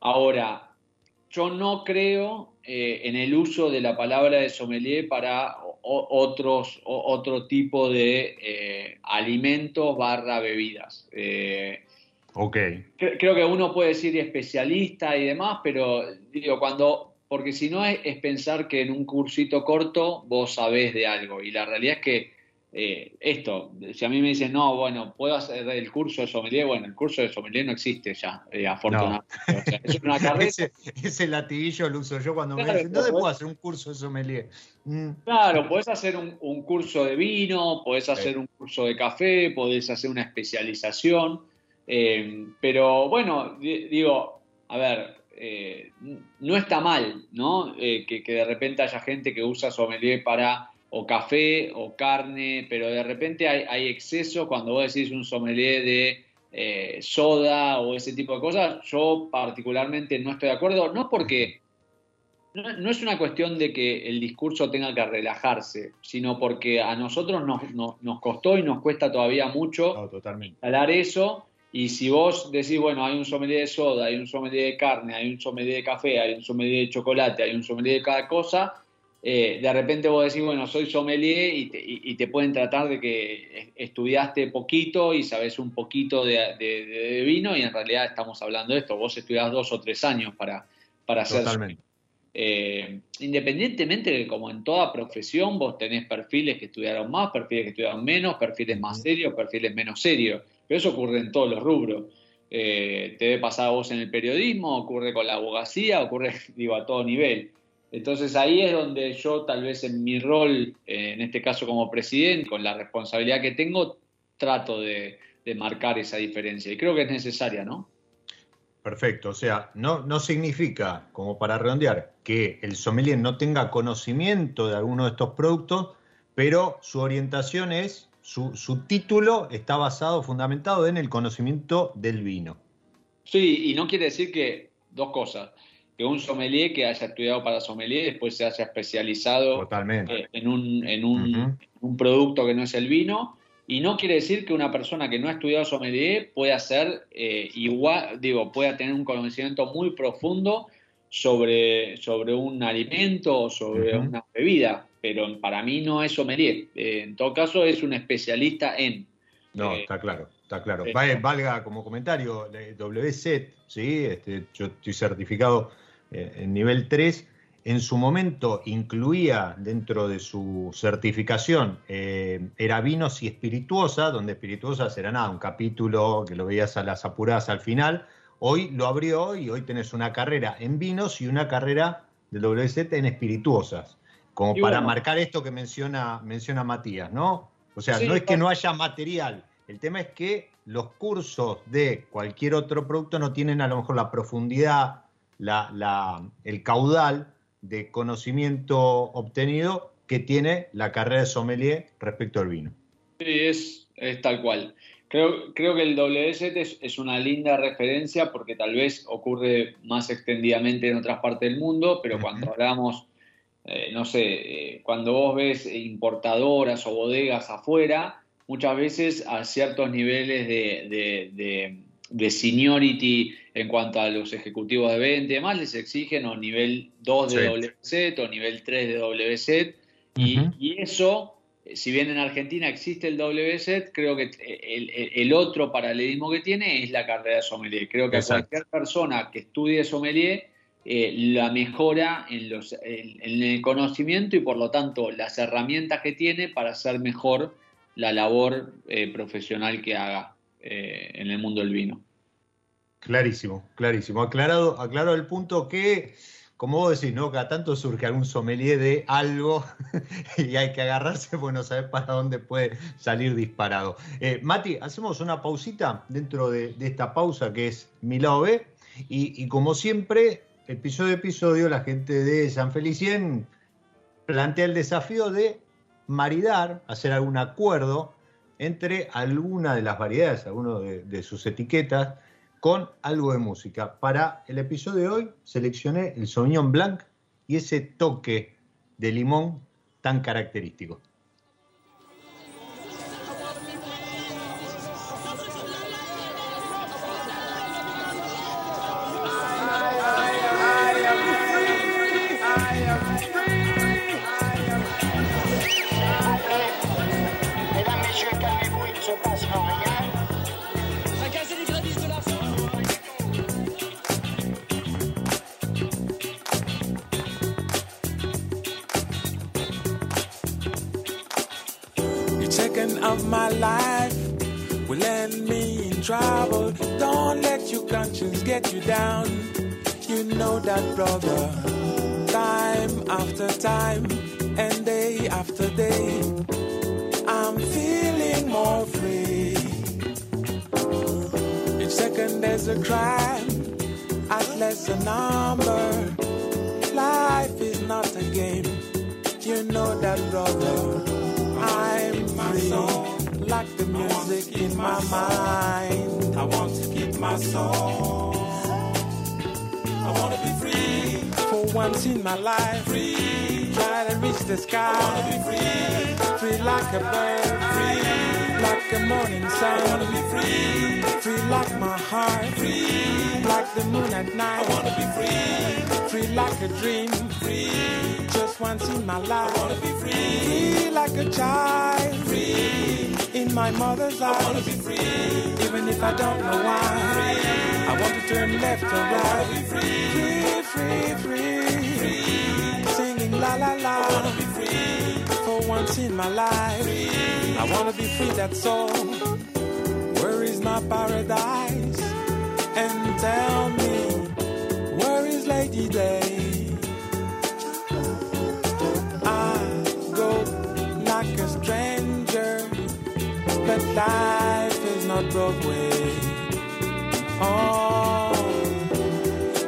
Ahora, yo no creo eh, en el uso de la palabra de sommelier para o- otros, o- otro tipo de eh, alimentos barra bebidas. Eh, Ok, cre- creo que uno puede decir especialista y demás, pero digo, cuando, porque si no es, es pensar que en un cursito corto vos sabés de algo, y la realidad es que eh, esto, si a mí me dicen, no, bueno, puedo hacer el curso de sommelier, bueno, el curso de sommelier no existe ya, eh, afortunadamente. O sea, es una carrera. Ese, ese latiguillo lo uso yo cuando me Claro, dicen, ¿dónde puedo hacer un curso de sommelier? Mm, Claro, podés hacer un, un curso de vino, podés Sí. hacer un curso de café, podés hacer una especialización, eh, pero bueno, di- digo, a ver, eh, no está mal, ¿no? Eh, que, que de repente haya gente que usa sommelier para o café o carne, pero de repente hay, hay exceso cuando vos decís un sommelier de eh, soda o ese tipo de cosas, yo particularmente no estoy de acuerdo, no porque no, no es una cuestión de que el discurso tenga que relajarse, sino porque a nosotros nos, nos, nos costó y nos cuesta todavía mucho no, totalmente. hablar eso. Y si vos decís, bueno, hay un sommelier de soda, hay un sommelier de carne, hay un sommelier de café, hay un sommelier de chocolate, hay un sommelier de cada cosa, eh, de repente vos decís, bueno, soy sommelier y te, y- y te pueden tratar de que estudiaste poquito y sabes un poquito de, de- de vino y en realidad estamos hablando de esto, vos estudiás dos o tres años para, para ser Totalmente. eh, independientemente de que como en toda profesión vos tenés perfiles que estudiaron más, perfiles que estudiaron menos, perfiles más serios, perfiles menos serios, pero eso ocurre en todos los rubros. Eh, te debe pasar a vos en el periodismo, ocurre con la abogacía, ocurre, digo, a todo nivel. Entonces ahí es donde yo tal vez en mi rol, eh, en este caso como presidente, con la responsabilidad que tengo, trato de, marcar esa diferencia. Y creo que es necesaria, ¿no? Perfecto, o sea, no, no significa, como para redondear, que el sommelier no tenga conocimiento de alguno de estos productos, pero su orientación es, su, su título está basado, fundamentado en el conocimiento del vino. Sí, y no quiere decir que, dos cosas, que un sommelier que haya estudiado para sommelier después se haya especializado Totalmente. eh, en, un, en, un, producto que no es el vino, y no quiere decir que una persona que no ha estudiado sommelier pueda ser eh, igual, digo, pueda tener un conocimiento muy profundo sobre, sobre un alimento o sobre una bebida, pero para mí no es sommelier. Eh, en todo caso, es un especialista en. No, Eh, está claro, está claro. eh, Va- Valga como comentario, eh, WSET, ¿sí? Este, yo estoy certificado eh, en nivel 3. En su momento incluía dentro de su certificación, eh, era vinos y espirituosa, donde espirituosas era nada, un capítulo que lo veías a las apuradas al final. Hoy lo abrió y hoy tenés una carrera en vinos y una carrera de WSET en espirituosas, como Y para bueno. marcar esto que menciona, menciona Matías, ¿no? O sea, Sí, no es que no haya material, el tema es que los cursos de cualquier otro producto no tienen a lo mejor la profundidad, la, la- el caudal de conocimiento obtenido que tiene la carrera de sommelier respecto al vino. Sí, es, es tal cual. Creo, creo que el WSET es, es una linda referencia porque tal vez ocurre más extendidamente en otras partes del mundo, pero cuando hablamos, eh, no sé, eh, cuando vos ves importadoras o bodegas afuera, muchas veces a ciertos niveles de, de, de- de seniority en cuanto a los ejecutivos de venta y demás, les exigen o nivel 2 de Sí. WSET o nivel 3 de WSET. Y, y eso, eh, si bien en Argentina existe el WSET, creo que el, el- el otro paralelismo que tiene es la carrera de sommelier. Creo que a cualquier persona que estudie sommelier eh, la mejora en, el conocimiento y por lo tanto las herramientas que tiene para hacer mejor la labor eh, profesional que haga eh, en el mundo del vino. Clarísimo, clarísimo. Aclarado, aclarado el punto que, como vos decís, ¿no? Cada tanto surge algún sommelier de algo y hay que agarrarse, bueno, saber para dónde puede salir disparado. Mati, hacemos una pausita dentro de, esta pausa que es mi lado y como siempre, episodio episodio, la gente de San Felicien plantea el desafío de maridar, hacer algún acuerdo entre alguna de las variedades, alguno de, de sus etiquetas, con algo de música. Para el episodio de hoy seleccioné el Sauvignon Blanc y ese toque de limón tan característico. Life will end me in trouble. Don't let your conscience get you down. You know that, brother. Time after time and day after day, I'm feeling more free. Each second there's a crime, at less a number. Life is not a game. You know that, brother. I'm free, like the music in my mind. I want to keep my soul. I want to be free for once in my life. Free, try to reach the sky. I want to be free, free like a bird. Free, like a morning sun. I want to be free, free like my heart. Free, like the moon at night. I want to be free, free like a dream. Free, just once in my life. I wanna be free, free like a child, free in my mother's eyes. I wanna be free, even if I don't know why. Free. I want to turn left or right. I wanna be free, free, free, free, singing la la la. I wanna be free for once in my life. Free. I wanna be free. That's all. Where is my paradise? And tell me, where is Lady Day? But life is not Broadway. Oh,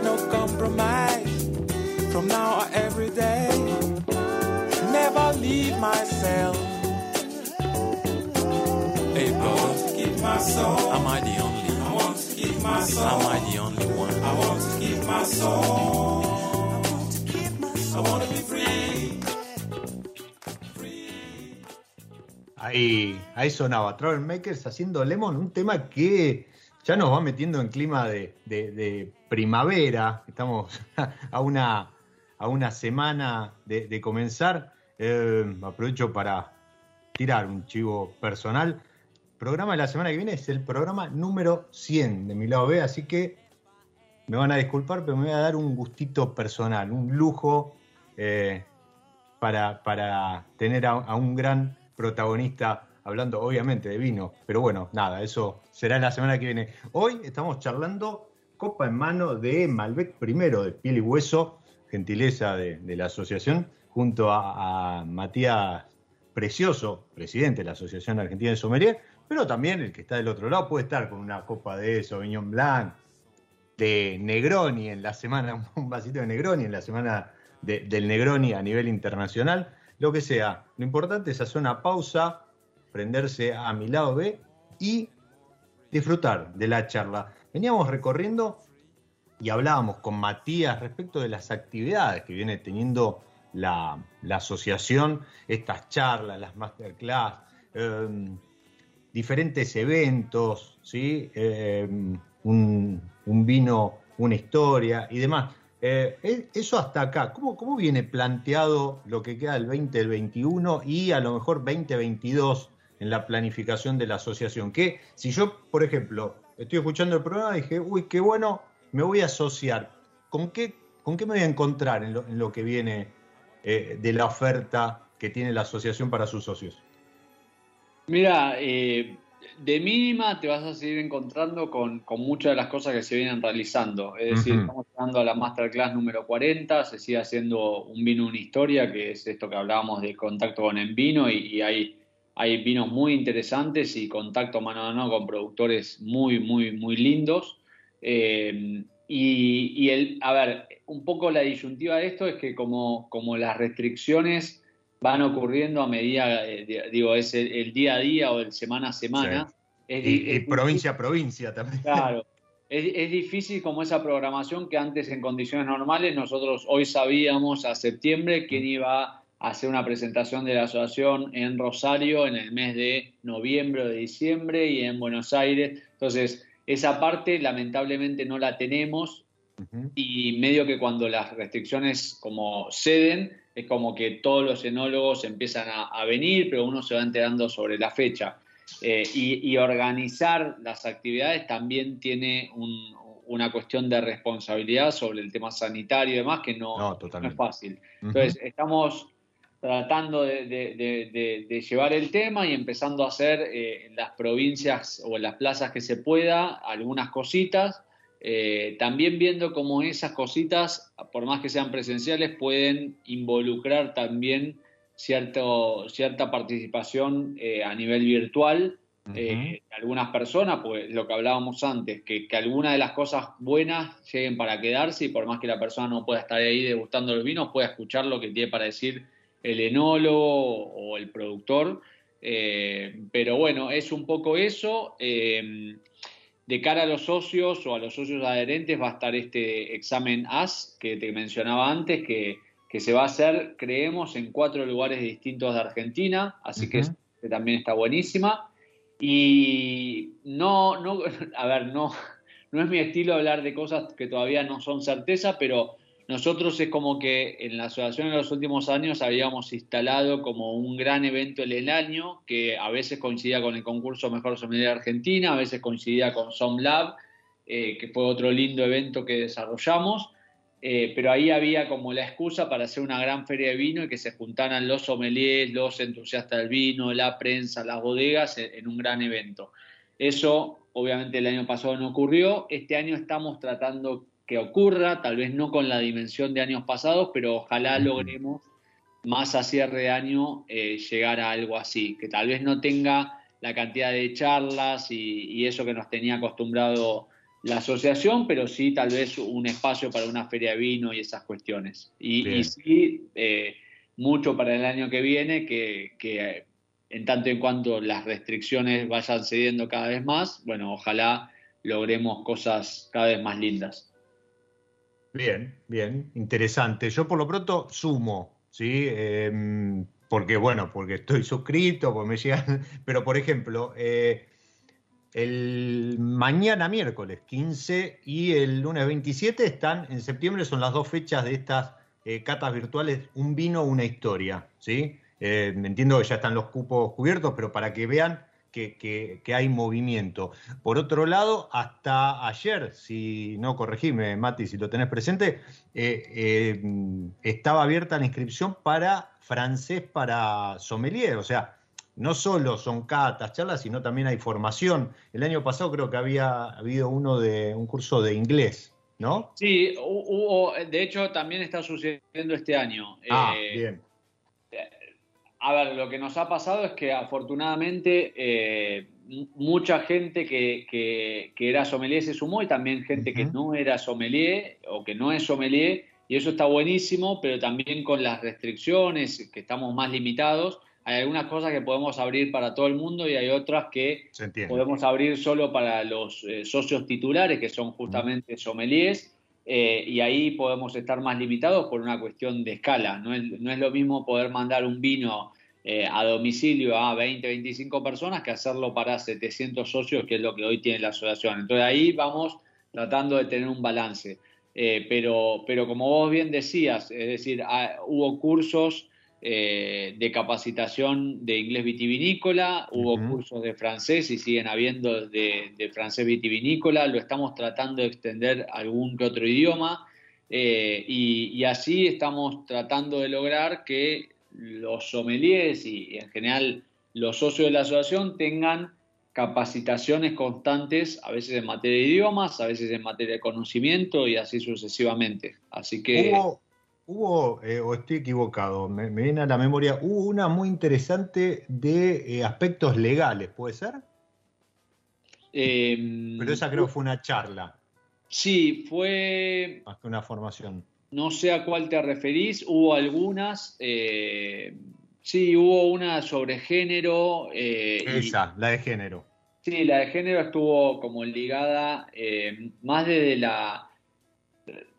no compromise from now or every day. Never leave myself. Hey, brother, keep my soul. Am I the only? I want to keep my soul. Am I the only one? I want to keep my soul. I want to keep my soul. I want to be free. Ahí, ahí sonaba Makers haciendo Lemon, un tema que ya nos va metiendo en clima de, primavera. Estamos a una, a una semana de, comenzar. Eh, aprovecho para tirar un chivo personal. Programa de la semana que viene es el programa número 100 de mi lado B, así que me van a disculpar, pero me voy a dar un gustito personal, un lujo eh, para, para tener a un gran protagonista hablando obviamente de vino, pero bueno, nada, eso será la semana que viene. Hoy estamos charlando copa en mano de Malbec primero, de piel y hueso, gentileza de, la asociación, junto a, Matías Precioso, presidente de la Asociación Argentina de Sommelier, pero también el que está del otro lado puede estar con una copa de Sauvignon Blanc, de Negroni en la semana, un vasito de Negroni en la semana de- del Negroni a nivel internacional, lo que sea. Lo importante es hacer una pausa, prenderse a mi lado B y disfrutar de la charla. Veníamos recorriendo y hablábamos con Matías respecto de las actividades que viene teniendo la, la asociación, estas charlas, las masterclass, eh, diferentes eventos, ¿sí? Eh, un, un vino, una historia y demás. Eh, e- eso hasta acá, ¿cómo, ¿cómo viene planteado lo que queda del 2021 y a lo mejor 2022 en la planificación de la asociación? Que si yo, por ejemplo, estoy escuchando el programa y dije, uy, qué bueno, me voy a asociar, ¿con qué, con qué me voy a encontrar en lo, que viene eh, de la oferta que tiene la asociación para sus socios? Mira, eh, de mínima te vas a seguir encontrando con, con muchas de las cosas que se vienen realizando. Es decir, estamos llegando a la Masterclass número 40, se sigue haciendo un vino, una historia, que es esto que hablábamos de contacto con el vino, y, y hay, hay vinos muy interesantes y contacto mano a mano con productores muy, muy, muy lindos. Eh, y, y el, a ver, un poco la disyuntiva de esto es que como, como las restricciones van ocurriendo a medida, eh, digo, es el, el día a día o el semana a semana. Sí. Es, Y, y provincia a provincia también. Claro. Es, es difícil como esa programación que antes en condiciones normales nosotros hoy sabíamos a septiembre quién iba a hacer una presentación de la asociación en Rosario en el mes de noviembre o de diciembre y en Buenos Aires. Entonces, esa parte lamentablemente no la tenemos Y medio que cuando las restricciones como ceden, es como que todos los enólogos empiezan a, a venir, pero uno se va enterando sobre la fecha. Eh, y, y organizar las actividades también tiene un- una cuestión de responsabilidad sobre el tema sanitario y demás que no, No, no es fácil. Entonces, estamos tratando de, de- de- de- de llevar el tema y empezando a hacer eh, en las provincias o en las plazas que se pueda algunas cositas. Eh, también viendo cómo esas cositas, por más que sean presenciales, pueden involucrar también cierto, cierta participación eh, a nivel virtual eh, de algunas personas, pues lo que hablábamos antes, que, que algunas de las cosas buenas lleguen para quedarse y por más que la persona no pueda estar ahí degustando los vinos, pueda escuchar lo que tiene para decir el enólogo o el productor. Eh, pero bueno, es un poco eso. Eh, de cara a los socios o a los socios adherentes va a estar este examen AS que te mencionaba antes, que, que se va a hacer, creemos, en cuatro lugares distintos de Argentina, así que este también está buenísima. Y no, no, a ver, no, no es mi estilo hablar de cosas que todavía no son certeza, pero nosotros es como que en la asociación en los últimos años habíamos instalado como un gran evento en el año que a veces coincidía con el concurso Mejor Sommelier Argentina, a veces coincidía con SomLab, eh, que fue otro lindo evento que desarrollamos. Eh, pero ahí había como la excusa para hacer una gran feria de vino y que se juntaran los sommeliers, los entusiastas del vino, la prensa, las bodegas en un gran evento. Eso obviamente el año pasado no ocurrió, este año estamos tratando que ocurra, tal vez no con la dimensión de años pasados, pero ojalá logremos más a cierre de año eh, llegar a algo así, que tal vez no tenga la cantidad de charlas y, y eso que nos tenía acostumbrado la asociación, pero sí tal vez un espacio para una feria de vino y esas cuestiones. Y sí, eh, mucho para el año que viene, que, que, eh, en tanto en cuanto las restricciones vayan cediendo cada vez más, bueno, ojalá logremos cosas cada vez más lindas. Bien, bien, interesante. Yo por lo pronto sumo, ¿sí? Em, porque, bueno, porque estoy suscrito, porque me llegan. Pero, por ejemplo, eh, el mañana miércoles 15 y el lunes 27 están en septiembre, son las dos fechas de estas eh, catas virtuales, un vino, una historia, ¿sí? Eh, entiendo que ya están los cupos cubiertos, pero para que vean que, que- que hay movimiento. Por otro lado, hasta ayer, si no corregime, Mati, si lo tenés presente, eh, eh, estaba abierta la inscripción para francés para sommelier, o sea, no solo son catas, charlas, sino también hay formación. El año pasado creo que había habido uno de un curso de inglés, ¿no? Sí, hu- hubo, de hecho también está sucediendo este año. Ah, Eh, bien. A ver, lo que nos ha pasado es que afortunadamente eh, mucha gente que, que- que era sommelier se sumó y también gente que no era sommelier o que no es sommelier y eso está buenísimo, pero también con las restricciones, que estamos más limitados, hay algunas cosas que podemos abrir para todo el mundo y hay otras que podemos abrir solo para los eh, socios titulares, que son justamente sommeliers, eh, y ahí podemos estar más limitados por una cuestión de escala. No es, no es lo mismo poder mandar un vino eh, a domicilio a 20, 25 personas que hacerlo para 700 socios, que es lo que hoy tiene la asociación. Entonces ahí vamos tratando de tener un balance. Eh, pero, pero como vos bien decías, es decir, ah, hubo cursos eh, de capacitación de inglés vitivinícola, hubo cursos de francés y siguen habiendo de, de francés vitivinícola, lo estamos tratando de extender a algún que otro idioma eh, y, y así estamos tratando de lograr que los sommeliers y, y en general los socios de la asociación tengan capacitaciones constantes, a veces en materia de idiomas, a veces en materia de conocimiento y así sucesivamente. Así que... Hubo, hubo eh, o estoy equivocado, me, me viene a la memoria, hubo una muy interesante de eh, aspectos legales, ¿puede ser? eh, Pero esa creo que fue una charla, Sí, fue, más que una formación. no sé a cuál te referís, hubo algunas, eh, sí, hubo una sobre género. y- Esa, la de género. Sí, la de género estuvo como ligada más desde la,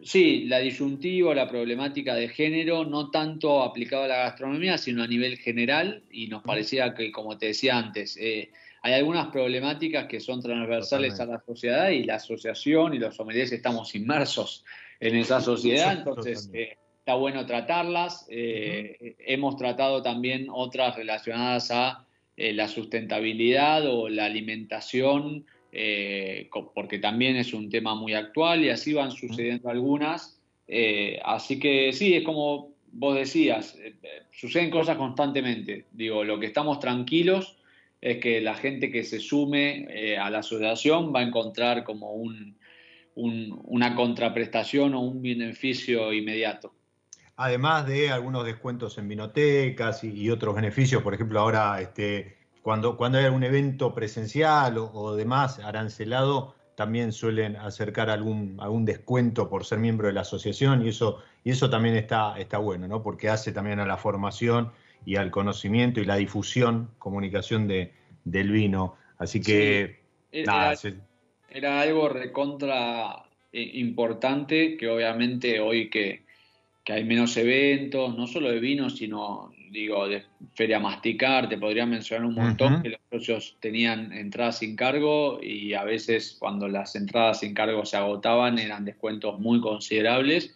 sí, la disyuntiva, la problemática de género, no tanto aplicado a la gastronomía, sino a nivel general, y nos parecía que, como te decía antes, eh, hay algunas problemáticas que son transversales Totalmente. a la sociedad y la asociación y los sommeliers estamos inmersos en esa sociedad, entonces eh, está bueno tratarlas. Eh, Hemos tratado también otras relacionadas a la sustentabilidad o la alimentación, eh, porque también es un tema muy actual y así van sucediendo algunas. Eh, así que sí, es como vos decías, eh, suceden cosas constantemente. Digo, lo que estamos tranquilos es que la gente que se sume a la asociación va a encontrar como un, un- una contraprestación o un beneficio inmediato. Además de algunos descuentos en vinotecas y, y otros beneficios, por ejemplo, ahora este, cuando, cuando hay algún evento presencial o, o demás arancelado, también suelen acercar algún, algún descuento por ser miembro de la asociación y eso, y eso también está, está bueno, ¿no? Porque hace también a la formación y al conocimiento y la difusión, comunicación de, del vino. Así que, Era- nada, se- era algo recontra eh, importante que obviamente hoy que, que hay menos eventos, no solo de vino, sino digo de Feria Masticar, te podría mencionar un montón que los socios tenían entradas sin cargo y a veces cuando las entradas sin cargo se agotaban eran descuentos muy considerables.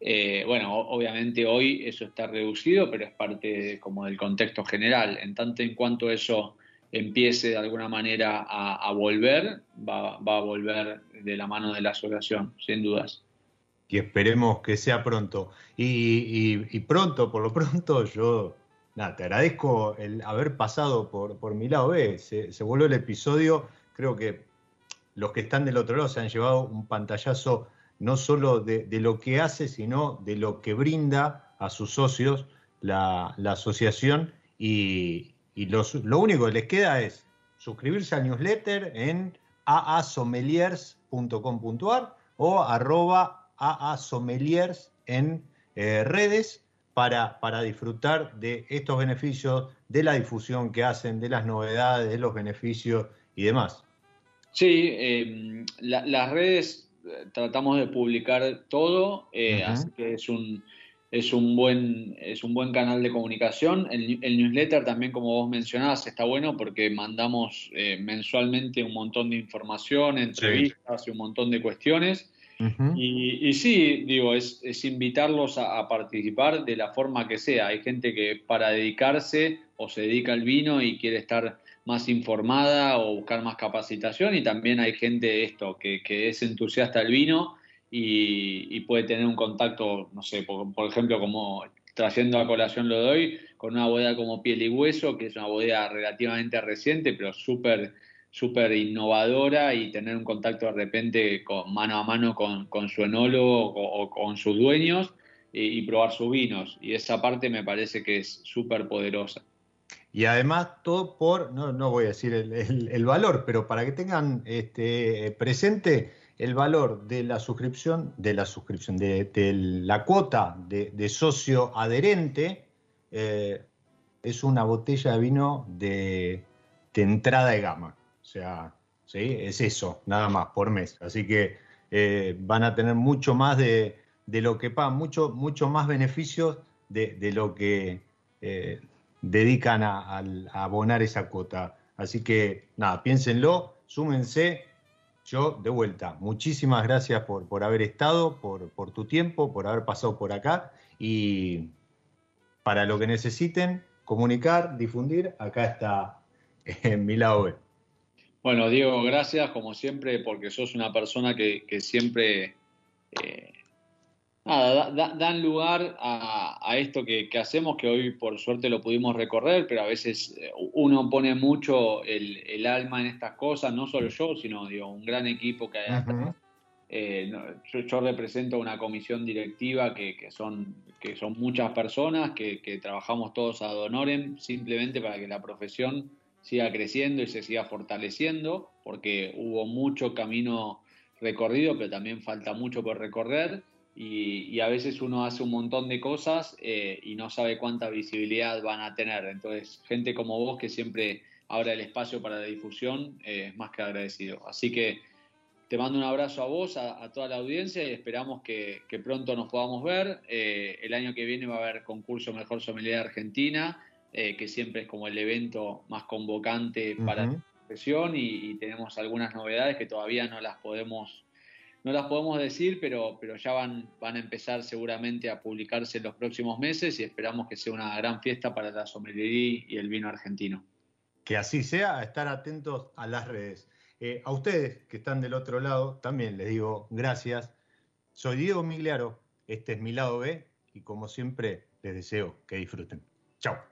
Eh, bueno, obviamente hoy eso está reducido, pero es parte de- como del contexto general. En tanto en cuanto eso empiece de alguna manera a, a volver, va, va a volver de la mano de la asociación, sin dudas. Y esperemos que sea pronto. Y, pronto, por lo pronto, yo nada, te agradezco el haber pasado por, por mi lado. Se, se volvió el episodio, creo que los que están del otro lado se han llevado un pantallazo no solo de, de lo que hace, sino de lo que brinda a sus socios la, la asociación. Y, y los- lo único que les queda es suscribirse al newsletter en aasomeliers.com.ar o arroba aasomeliers en eh, redes para, para disfrutar de estos beneficios, de la difusión que hacen, de las novedades, de los beneficios y demás. Sí, eh, la- las redes eh, tratamos de publicar todo, eh, así que es un, es un buen, es un buen canal de comunicación. El, el newsletter también, como vos mencionabas, está bueno porque mandamos eh, mensualmente un montón de información, entrevistas y un montón de cuestiones. Y, y sí, digo, es, es invitarlos a, participar de la forma que sea. Hay gente que para dedicarse o se dedica al vino y quiere estar más informada o buscar más capacitación y también hay gente esto que, que es entusiasta del vino y, puede tener un contacto, no sé, por, por ejemplo, como trayendo a colación lo doy, con una bodega como Piel y Hueso, que es una bodega relativamente reciente, pero súper súper innovadora y tener un contacto de repente con, mano a mano con, con su enólogo o, con sus dueños y, probar sus vinos. Y esa parte me parece que es súper poderosa. Y además todo por, no, no voy a decir el, el- valor, pero para que tengan este, presente el valor de la suscripción, de la suscripción, de, la cuota de, de socio adherente, eh, es una botella de vino de, de entrada de gama. O sea, ¿sí? es eso, nada más por mes. Así que eh, van a tener mucho más de, de lo que pagan, mucho, mucho más beneficios de, de lo que eh, dedican a, abonar esa cuota. Así que nada, piénsenlo, súmense. Yo, de vuelta, muchísimas gracias por, por haber estado, por, por tu tiempo, por haber pasado por acá. Y para lo que necesiten, comunicar, difundir, acá está en mi lado. Bueno, Diego, gracias como siempre porque sos una persona que, que siempre eh, nada, da- da- dan lugar a, a esto que, que hacemos, que hoy por suerte lo pudimos recorrer, pero a veces eh, uno pone mucho el, el alma en estas cosas, no solo yo, sino digo, un gran equipo que hay. Eh, yo, yo represento una comisión directiva que, que son, que son muchas personas, que, que trabajamos todos ad honorem, simplemente para que la profesión siga creciendo y se siga fortaleciendo, porque hubo mucho camino recorrido, pero también falta mucho por recorrer. Y, a veces uno hace un montón de cosas eh, y no sabe cuánta visibilidad van a tener. Entonces, gente como vos que siempre abre el espacio para la difusión, eh, es más que agradecido. Así que te mando un abrazo a vos, a, toda la audiencia y esperamos que, pronto nos podamos ver. Eh, el año que viene va a haber concurso Mejor Sommelier Argentina, eh, que siempre es como el evento más convocante para la profesión y, y tenemos algunas novedades que todavía no las podemos no las podemos decir, pero, pero ya van, van a empezar seguramente a publicarse en los próximos meses y esperamos que sea una gran fiesta para la sommelería y el vino argentino. Que así sea, estar atentos a las redes. Eh, a ustedes que están del otro lado, también les digo gracias. Soy Diego Migliaro, este es mi lado B y como siempre les deseo que disfruten. Chao.